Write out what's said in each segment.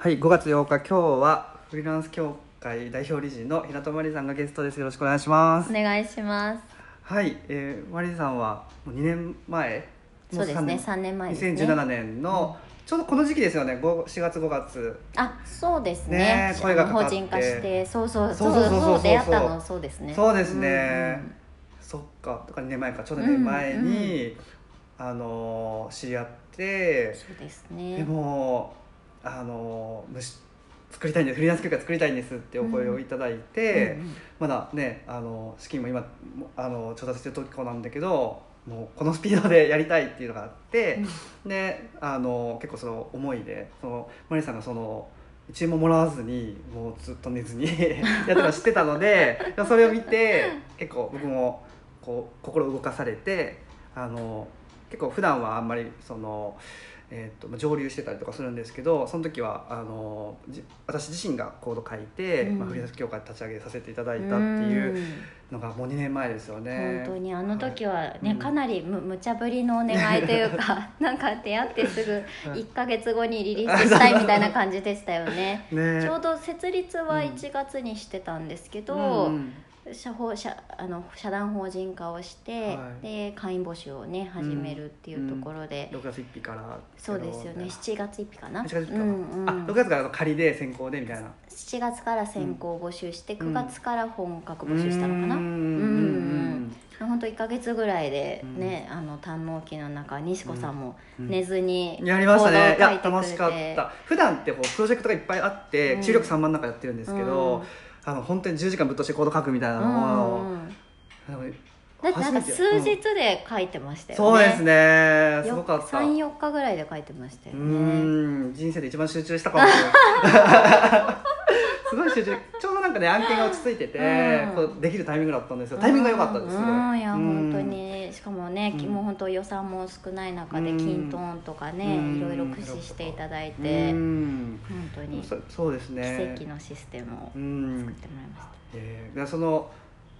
はい、5月8日、今日はフリーランス協会代表理事の平戸真理さんがゲストです。よろしくお願いしますお。願いします。はい、えー、マリさんはもう2年前、そうですね、も三年前ですね。2017年の、ちょうどこの時期ですよね、5 4月5月。あ、そうですね。ね声が法人化して、そうそうそそううそうそう出会ったのそうですね。そうですねうんそっか、だから2年前か、ちょうど2年前に、あのー知り合って、そうですでね。もあのー虫作りたいんですフリーランス協会作りたいんですってお声をいただいて、うんうんまだねあの資金も今もあの調達してるとこなんだけどもうこのスピードでやりたいっていうのがあって、であの結構その思いでそのマリさんがその1円ももらわずにもうずっと寝ずに やってたの知ってたのでそれを見て結構僕もこう心動かされてあの結構普段はあんまりその。えー、とまあ上流してたりとかするんですけどその時はあのじ私自身がコード書いて、うん。まあ、フリーランス協会立ち上げさせていただいたっていううん。のがもう2年前ですよね。本当にあの時はね、うん。かなりむ無茶ぶりのお願いというか なんか出会ってすぐはい1か月後にリリースしたいみたいな感じでしたよね。ね。ちょうど設立は1月にしてたんですけど、うん社法社あの社団法人化をして、はい。で会員募集をね始めるっていうところで、6月1日からそうですよね。7月1日かな？7月1日うんうん、あ6月から仮で先行でみたいな。7月から先行募集して、うん。9月から本格募集したのかな？うんうん本当1か月ぐらいでね、あの堪能期の中西子さんもうん。寝ずにやりましたね。いや楽しかった。普段ってこうプロジェクトがいっぱいあって、うん。注力3万の中やってるんですけど、うんあの本当に10時間ぶっ通してコード書くみたいなうのを、だってなんか数日で書いてましたよね、そうですね。すごかった。34日ぐらいで書いてましたようねん。人生で一番集中したかも。しれないすごい集中。ちょうどなんかね案件が落ち着いてて、うん。こうできるタイミングだったんですよ。タイミングが良かったですすごい。うん。いやうん。本当に。しかもね、うん。もう本当予算も少ない中でうん。キントーンとかね、うん。いろいろ駆使していただいうん。て、本当にそそうですね。奇跡のシステムをうん。作ってもらいました、えーでその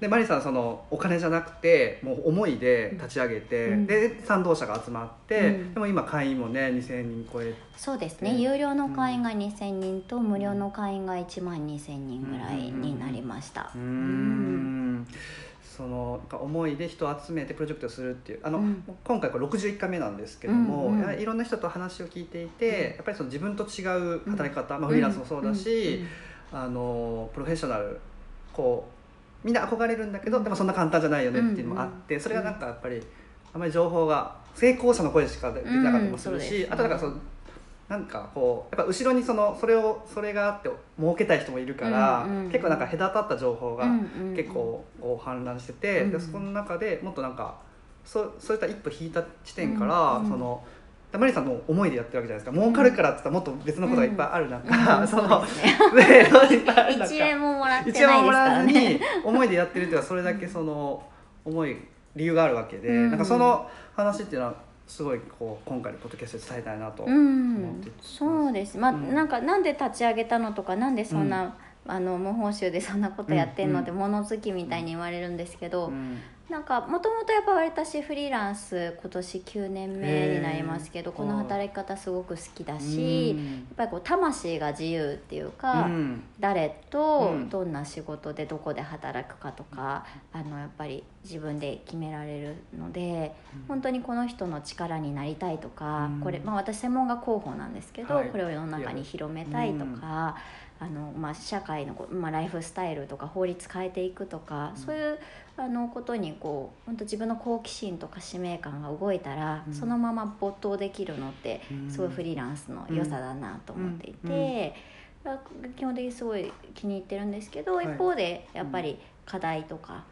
でマリさんそのお金じゃなくてもう思いで立ち上げて、うん。で賛同者が集まって、うん。でも今会員もね2000人超えそうですね、ね有料の会員が2000人と無料の会員が1万2000人ぐらいになりました。うん。ん。その思いで人を集めてプロジェクトをするっていうあの、うん。今回これ61回目なんですけども、うん。うん。いろんな人と話を聞いていて、うん。やっぱりその自分と違う働き方、まあ、うんフリーランスもそうだし、うん。あのプロフェッショナルこうみんな憧れるんだけど、でもそんな簡単じゃないよねっていうのもあって、うん。それがなんかやっぱりあまり情報が成功者の声しか出てなかったりもするし、あとなんかそのなんかこうやっぱ後ろにそのそれをそれがあって儲けたい人もいるから、結構なんか隔たった情報が結構こう氾濫してて、うんでその中でもっとなんかそうそういった一歩引いた地点から、そのマリさんの思いでやってるわけじゃないですか。儲かるからって言ったらもっと別のことがいっぱいある中、うん。そのそうですね。いっぱいある中1円ももらってないもからわずねに思いでやってるっていうのはそれだけその思い理由があるわけで、うん。なんかその話っていうのはすごいこう今回のポッドキャストで伝えたいなと、うんって。そうです。まあ、うん。なんかなんで立ち上げたのとかなんでそんな、あの無報酬でそんなことやってんのって物好きみたいに言われるんですけど、うん。なんかもともとやっぱ私フリーランス今年9年目になりますけどこの働き方すごく好きだし、うん。やっぱりこう魂が自由っていうか、うん。誰とうん。どんな仕事でどこで働くかとか、あのやっぱり自分で決められるので、本当にこの人の力になりたいとか、うん。これ、まあ、私専門が広報なんですけど、はい。これを世の中に広めたいとか、あのまあ、社会のまあ、ライフスタイルとか法律変えていくとか、うん。そういうあのことにこう本当自分の好奇心とか使命感が動いたら、うん。そのまま没頭できるのってうん。すごいフリーランスの良さだなと思っていうん。て。基本的にすごい気に入ってるんですけど、はい。一方でやっぱり課題とか、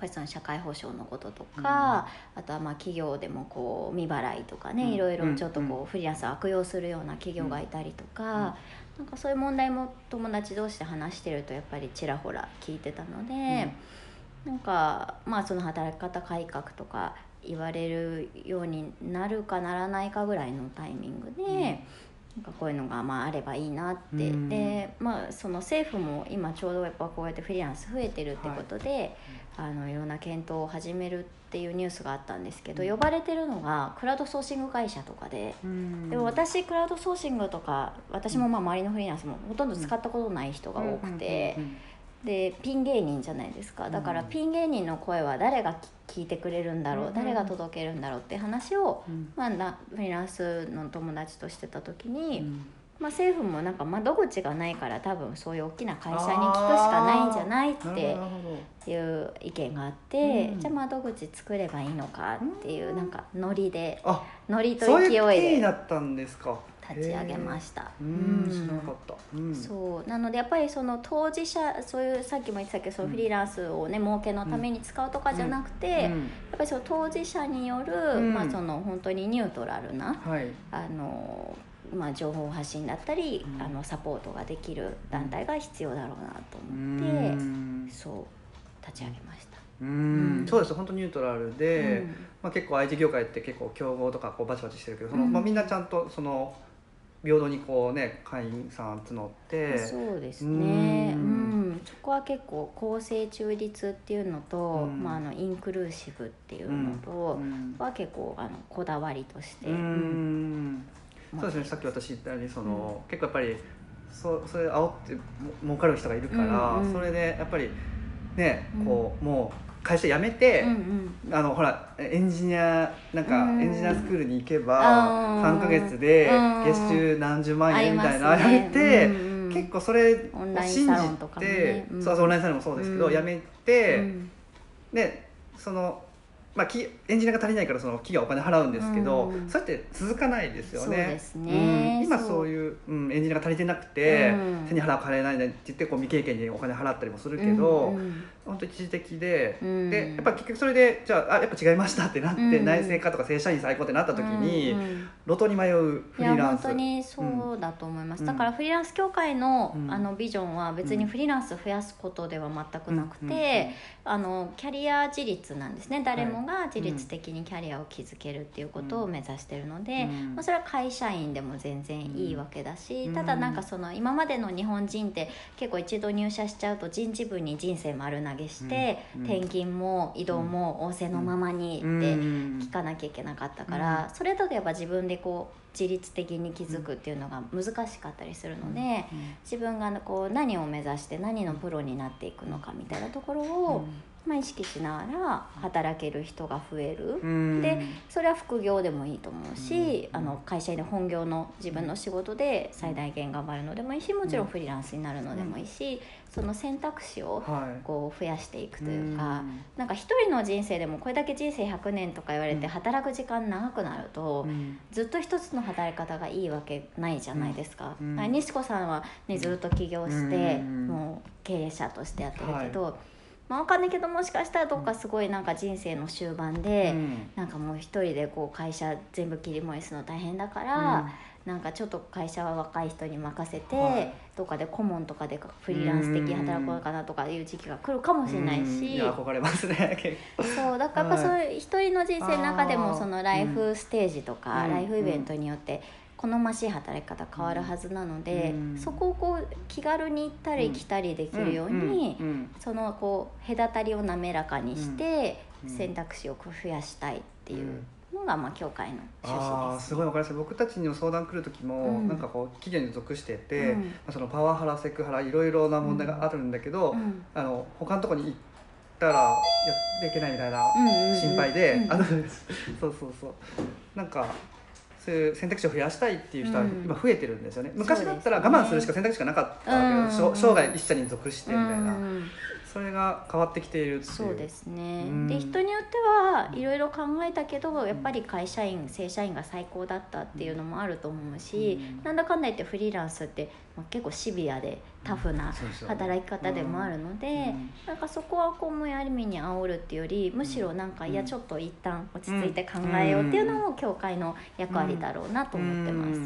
ぱりその社会保障のこととか、あとはまあ企業でもこう未払いとかね、うん。いろいろちょっとうん。こうフリーランスを悪用するような企業がいたりとか、なんかそういう問題も友達同士で話してるとやっぱりちらほら聞いてたので、なんかまあその働き方改革とか言われるようになるかならないかぐらいのタイミングで。なんかこういうのがまああればいいなって、うん。でまあその政府も今ちょうどやっぱこうやってフリーランス増えてるってことで、あのいろんな検討を始めるっていうニュースがあったんですけど、うん。呼ばれてるのがクラウドソーシング会社とかで。でも私クラウドソーシングとか私もまあ周りのフリーランスもほとんど使ったことない人が多くて、うん。でピン芸人じゃないですか。だからうん。ピン芸人の声は誰が聞いてくれるんだろう、うん。誰が届けるんだろうって話を、うん。まあ、なフリーランスの友達としてた時に、うんまあ、政府もなんか窓口がないから多分そういう大きな会社に聞くしかないんじゃないっていう意見があって、うん。じゃあ窓口作ればいいのかっていううんなんかノリでどあノリと勢いで経緯だったんですか。立ち上げましした。そう。なのでやっぱりその当事者そういうさっきも言ってたけどそのフリーランスをね儲けのために使うとかじゃなくて、やっうん。ぱりその当事者による、うん。まあ、その本当にニュートラルなはい。あの、まあ、情報発信だったり、うん。あのサポートができる団体が必要だろうなとう思って、ん。そう立ち上げました。うん。うん。そうです。本当ニュートラルで、うん。まあ、結構 IT 業界って結構競合とかこうバチバチしてるけどその、うんまあ、みんなちゃんとその平等にこうね会員さん募ってそうですね、ううん。んそこは結構公正中立っていうのと、うん。まあ、あのインクルーシブっていうのと、うん。は結構あのこだわりとして、ううんんそうですねさっき私言ったようにその、結構やっぱりそそれ煽っても儲かる人がいるから、うんうんそれでやっぱりねうん。こう、もう会社辞めて、うんうんあのほらエンジニアなんかうん。エンジニアスクールに行けばあー。3か月でうん。月収何十万円みたいなやめて、うんうん結構それをオンライン信サロンとかじて、オンラインサロンもそうですけど、うん。辞めて、うん。でその。まあ、きエンジニアが足りないからその企業はお金払うんですけど、うん。それって続かないですよね。ね。うん。今そう。いう、うん、エンジニアが足りてなくて、うん。背に払う金ないねって言ってこう未経験にお金払ったりもするけど、うんうん本当一時的で、うん。でやっぱ結局それでじゃああやっぱ違いましたってなって、うん。内製化とか正社員最高ってなった時に、うんうん。路頭に迷うフリーランス。本当にそうだと思います、うん。だからフリーランス協会の,、うん。あのビジョンは別にフリーランス増やすことでは全くなくて、あのキャリア自立なんですね。誰もが自律的にキャリアを築けるっていうことを目指してるので、うん。まあ、それは会社員でも全然いいわけだし、うん。ただなんかその今までの日本人って結構一度入社しちゃうと人事部に人生丸投げして、うん転勤も移動も仰せのままにって、うん。聞かなきゃいけなかったから、それだとやっぱ自分でこう自律的に気づくっていうのが難しかったりするので、自分がこう何を目指して何のプロになっていくのかみたいなところを、まあ、意識しながら働ける人が増える。うん。でそれは副業でもいいと思うし、うん。あの会社で本業の自分の仕事で最大限頑張るのでもいいしもちろんフリーランスになるのでもいいし、その選択肢をはい。こう増やしていくというか、ん。なんか一人の人生でもこれだけ人生100年とか言われてうん。働く時間長くなると、うん。ずっと一つの働き方がいいわけないじゃないですか、うん。西子さんは、ね、ずっと起業して、うん。もう経営者としてやってるけど、まあ、分かんないけどもしかしたらどっかすごいなんか人生の終盤で、うん。なんかもう一人でこう会社全部切り盛りするの大変だから、なんかちょっと会社は若い人に任せて、はい。どっかで顧問とかでフリーランス的に働こうかなとかいう時期が来るかもしれないうん。し、いや憧れますね。そうだからやっぱそうい。う一人の人生の中でもそのライフステージとか、うん。ライフイベントによって好ましい働き方変わるはずなので、うん。そこをこう気軽に行ったり来たりできるように、うん。うん。そのこう隔たりを滑らかにして、うん。選択肢をこう増やしたいっていうのがまあ協会の趣あ旨です。あすごいわかります僕たちにも相談来る時も、うん。なんかこう企業に属してて、うん。まあ、そのパワハラセクハラいろいろな問題があるんだけど、うん。あの他のところに行ったらやっていけないみたいなうんうんうん心配で、うんあのそうそうそう。なんかそういう選択肢を増やしたいっていう人はうん。今増えてるんですよね、昔だったら我慢するしか選択肢がなかったわけうん。生涯一社に属してみたいな、うん。それが変わってきているっていう。そうですね、うん。で人によってはいろいろ考えたけどやっぱり会社員正社員が最高だったっていうのもあると思うし、うん。なんだかんだ言ってフリーランスって、まあ、結構シビアでタフな働き方でもあるので、うん。なんかそこはこうもやりみに煽るっていうよりむしろなんか、うん。いやちょっと一旦落ち着いて考えようっていうのも協会の役割だろうなと思ってます。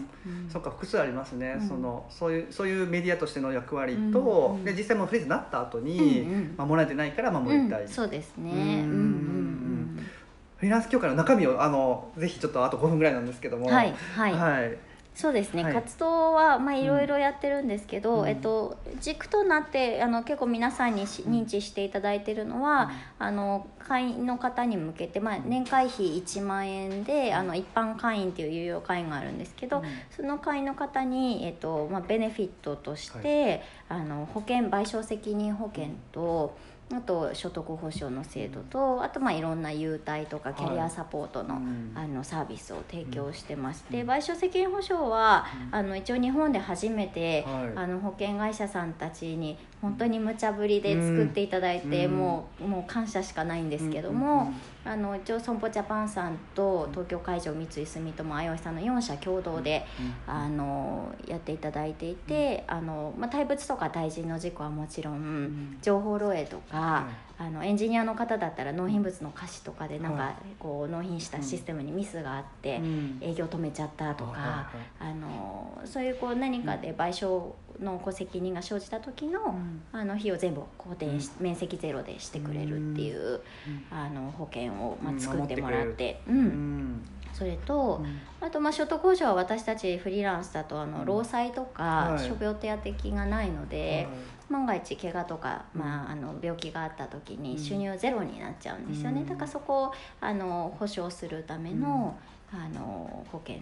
そっか複数ありますね、うん。そのそういうそういうメディアとしての役割うん。と、うん。で実際もうフリーズになった後に、守られてないから守りたい、うん。そうですね。うんうんうんフリーランス協会の中身をあのぜひちょっとあと5分ぐらいなんですけども。うんはいはい。はいそうですね、はい。活動はまあいろいろやってるんですけど、うん。えっと、軸となってあの結構皆さんにし認知していただいてるのは、あの会員の方に向けて、まあ、年会費1万円であの一般会員っていう有料会員があるんですけど、うん。その会員の方に、えっとまあ、ベネフィットとして、あの保険賠償責任保険とあと所得保障の制度とあとまあいろんな優待とかキャリアサポートの,、うん。あのサービスを提供してまして、うん。賠償責任保障は、うん。あの一応日本で初めて、はい。あの保険会社さんたちに本当に無茶ぶりで作っていただいて、うん。もうもう感謝しかないんですけども、あの一応損保ジャパンさんと東京海上三井住友あいおいさんの4社共同で、あのやっていただいていて、あのまあ、対物とか対人の事故はもちろん、ん。情報漏洩とか、はあのエンジニアの方だったら納品物の可視とかでなんか、はい。こう納品したシステムにミスがあって、うん。営業止めちゃったとか、あのそういうこう何かで賠償のこう責任が生じた時の,、うん。あの費用全部固定し、面積ゼロでしてくれるっていう、あの保険を、まあ、うん作ってもらって。ううん。んそれと、あとまあ所得控除は私たちフリーランスだとあのうん。労災とかはい。傷病手当金がないので、はい万が一怪我とか、うん。まあ、あの病気があった時にうん。収入ゼロになっちゃうんですよね、うん。だからそこをあの保証するための,、あの保険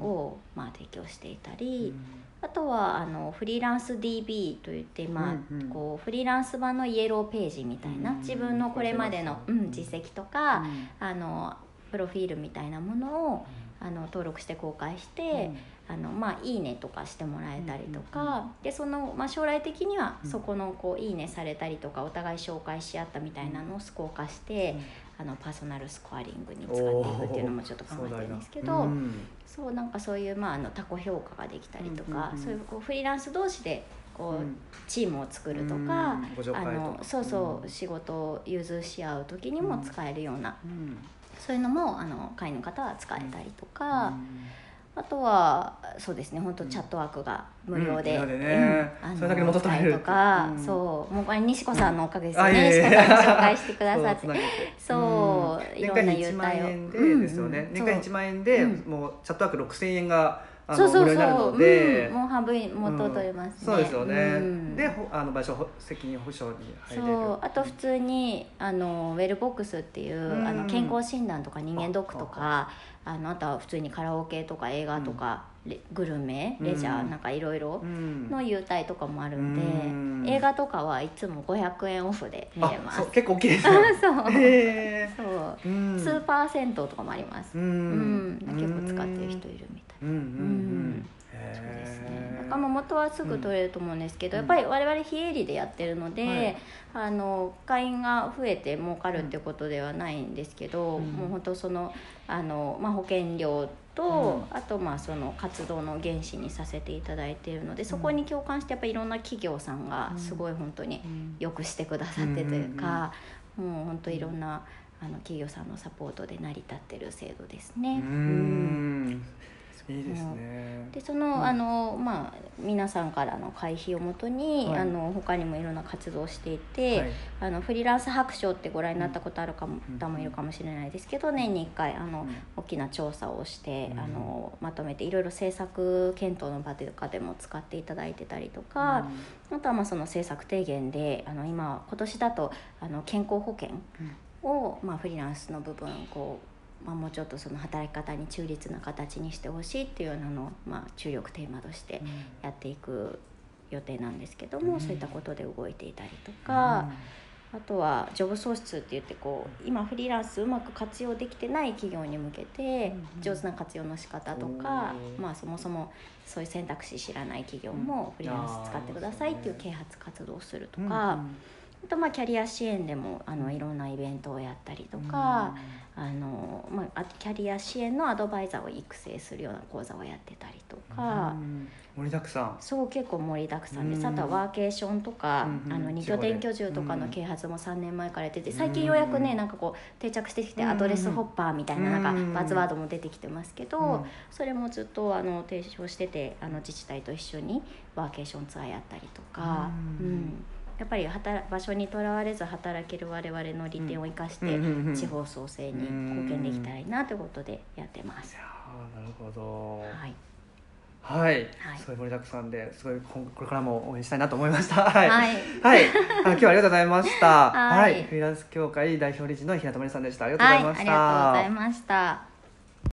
を、まあ、提供していたり、あとはあのフリーランス DB といって、まあうんうん。こうフリーランス版のイエローページみたいな、うん自分のこれまでの、うんうん、実績とか、うん。あのプロフィールみたいなものをあの登録して公開して、あのまあ、いいねとかしてもらえたりとか、うんうんでその、まあ、将来的にはうん。そこのこういいねされたりとかお互い紹介し合ったみたいなのをスコア化して、あのパーソナルスコアリングに使っていくっていうのもちょっと考えてるんですけど、うんそうなんかそういう、まあ、あの他己評価ができたりとか、うんうんうん。そういうこうフリーランス同士でこう、うん。チームを作るとか、あのそうそう、うん。仕事を融通し合う時にも使えるような、うんそういうのもあの会員の方は使えたりとか。うん。あとはそうですね本当チャットワークが無料で,、うん無料でね。あのそれだけで元取れる。したりとか、うん。そう。もうこれ西子さんのおかげですね。西子さんが紹介してくださって。そういろんな年間1優待を万円でうんですよね。うん年間1万円でう。んもうチャットワーク6000円があそうそうの無料になるそう、ので。うん、もう半分元取れますね、そうですよね。うん。でほあの賠償責任保障に入れるそうあと普通にあのウェルボックスっていう、うん。あの健康診断とか人間ドックとかあのあとは普通にカラオケとか映画とか、レグルメレジャー、うんなんかいろいろうん。の優待とかもあるんで、うん。映画とかはいつも500円オフで見れあます結構大きいですね。そう、へそうーうん。スーパー銭湯とかもあります、ううん。ん結構使ってる人いるみたい。うん。うん。うん。そうですね。だから元はすぐ取れると思うんですけど、うん。やっぱり我々非営利でやってるので、はい。あの会員が増えて儲かるってことではないんですけど、うん。もう本当そのあの、まあ、保険料と、うん。あとまあその活動の原資にさせていただいているのでそこに共感してやっぱりいろんな企業さんがすごい本当にうん。よくしてくださってというか、もう本当いろんなあの企業さんのサポートで成り立ってる制度ですね。ううん。んいいですね。でその,、うん。あのまあ、皆さんからの会費をもとに、はい。あの他にもいろんな活動をしていて、はい。あのフリーランス白書ってご覧になったことあるかもうん方もいるかもしれないですけど年に1回あの、うん。大きな調査をして、うん。あのまとめていろいろ政策検討の場とかでも使っていただいてたりとか、あとはまあその政策提言であの今今年だとあの健康保険を、まあ、フリーランスの部分こう、まあ、もうちょっとその働き方に中立な形にしてほしいっていうのを、まあ、注力テーマとしてやっていく予定なんですけども、うんそういったことで動いていたりとか。あとはジョブ創出って言ってこう今フリーランスうまく活用できてない企業に向けてうん上手な活用の仕方とか、まあ、そもそもそういう選択肢知らない企業もフリーランス使ってくださいっていう啓発活動をするとか、あとまあキャリア支援でもあのいろんなイベントをやったりとか、あのまあ、キャリア支援のアドバイザーを育成するような講座をやってたりとか。盛りだくさん。そう結構盛りだくさんです、うん。あとはワーケーションとか、あの二拠点居住とかのうん啓発も3年前からやってて最近ようやくねうん。なんかこう定着してきてうんアドレスホッパーみたいななんうんかバズワードも出てきてますけど、うん。それもずっとあの提唱しててあの自治体と一緒にワーケーションツアーやったりとか、ううんんやっぱり働場所にとらわれず働ける我々の利点を生かして地方創生に貢献できたらいいなということでやってます。なるほどはいはい、はいすごい盛りだくさんですごいここれからも応援したいなと思いました。はい。ははいい。あ今日はありがとうございました。はいフリーランス協会代表理事の平田真理さんでした。ありがとうございました。りがとうございました。